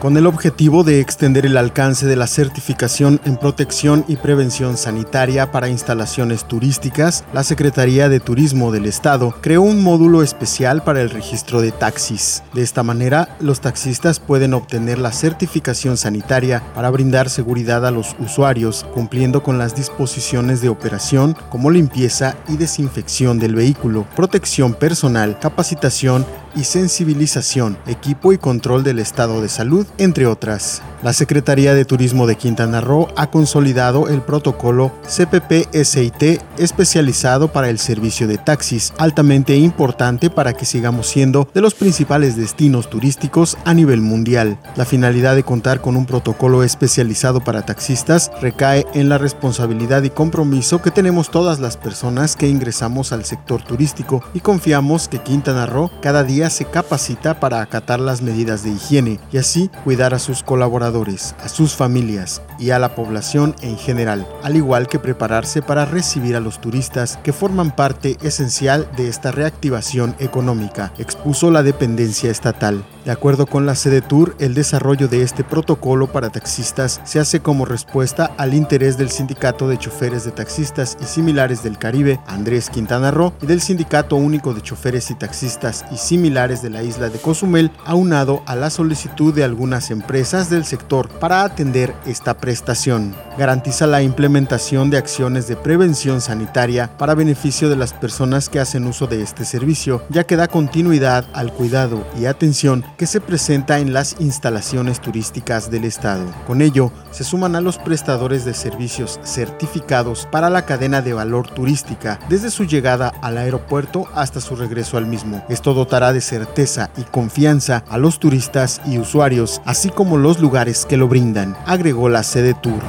Con el objetivo de extender el alcance de la certificación en protección y prevención sanitaria para instalaciones turísticas, la Secretaría de Turismo del Estado creó un módulo especial para el registro de taxis. De esta manera, los taxistas pueden obtener la certificación sanitaria para brindar seguridad a los usuarios, cumpliendo con las disposiciones de operación como limpieza y desinfección del vehículo, protección personal, capacitación y sensibilización, equipo y control del estado de salud, entre otras. La Secretaría de Turismo de Quintana Roo ha consolidado el protocolo CPP-SIT especializado para el servicio de taxis, altamente importante para que sigamos siendo de los principales destinos turísticos a nivel mundial. La finalidad de contar con un protocolo especializado para taxistas recae en la responsabilidad y compromiso que tenemos todas las personas que ingresamos al sector turístico y confiamos que Quintana Roo cada día se capacita para acatar las medidas de higiene y así cuidar a sus colaboradores, a sus familias y a la población en general, al igual que prepararse para recibir a los turistas que forman parte esencial de esta reactivación económica, expuso la dependencia estatal. De acuerdo con la sede Tour, el desarrollo de este protocolo para taxistas se hace como respuesta al interés del Sindicato de Choferes de Taxistas y Similares del Caribe, Andrés Quintana Roo, y del Sindicato Único de Choferes y Taxistas y Similares de la isla de Cozumel, aunado a la solicitud de algunas empresas del sector para atender esta prestación. Garantiza la implementación de acciones de prevención sanitaria para beneficio de las personas que hacen uso de este servicio, ya que da continuidad al cuidado y atención que se presenta en las instalaciones turísticas del Estado. Con ello, se suman a los prestadores de servicios certificados para la cadena de valor turística, desde su llegada al aeropuerto hasta su regreso al mismo. Esto dotará de certeza y confianza a los turistas y usuarios, así como los lugares que lo brindan, agregó la sede Tour.